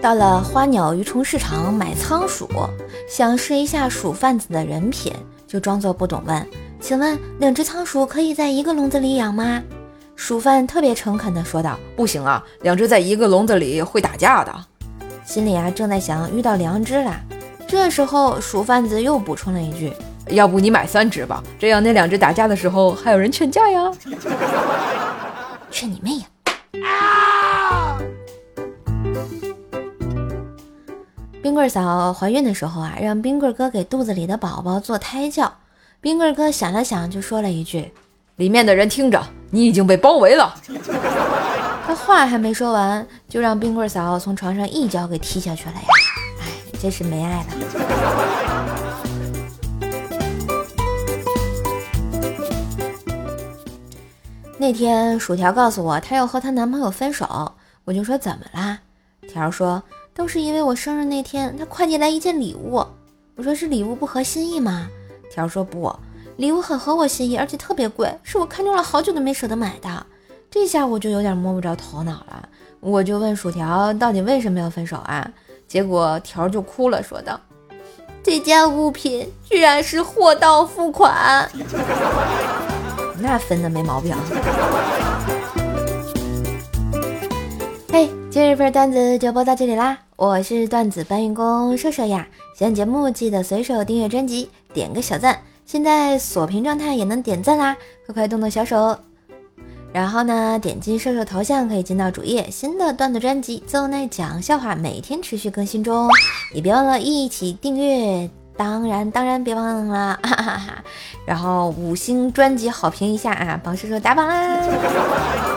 到了花鸟鱼虫市场买仓鼠，想试一下鼠贩子的人品，就装作不懂问：“请问两只仓鼠可以在一个笼子里养吗？”鼠贩特别诚恳地说道：“不行啊，两只在一个笼子里会打架的。”心里啊正在想遇到良知了，这时候鼠贩子又补充了一句：“要不你买三只吧，这样那两只打架的时候还有人劝架呀。”劝你妹呀！啊！冰棍嫂怀孕的时候啊，让冰棍哥给肚子里的宝宝做胎教。冰棍哥想了想，就说了一句：“里面的人听着，你已经被包围了。”他话还没说完，就让冰棍嫂从床上一脚给踢下去了呀！哎，真是没爱了。那天薯条告诉我，她要和她男朋友分手，我就说怎么啦？条说。都是因为我生日那天，他快递来一件礼物。我说是礼物不合心意吗？条说不，礼物很合我心意，而且特别贵，是我看中了好久都没舍得买的。这下我就有点摸不着头脑了。我就问薯条到底为什么要分手啊？结果条就哭了，说道：“这件物品居然是货到付款。”那分的没毛病。嘿，今日份段子就播到这里啦。我是段子搬运工瘦瘦呀，喜欢节目记得随手订阅专辑，点个小赞。现在锁屏状态也能点赞啦，快快动动小手。然后呢，点击瘦瘦头像可以进到主页，新的段子专辑《奏奈讲笑话》每天持续更新中，也别忘了一起订阅。当然，当然别忘了，哈哈哈。然后五星专辑好评一下啊，帮瘦瘦打榜啦！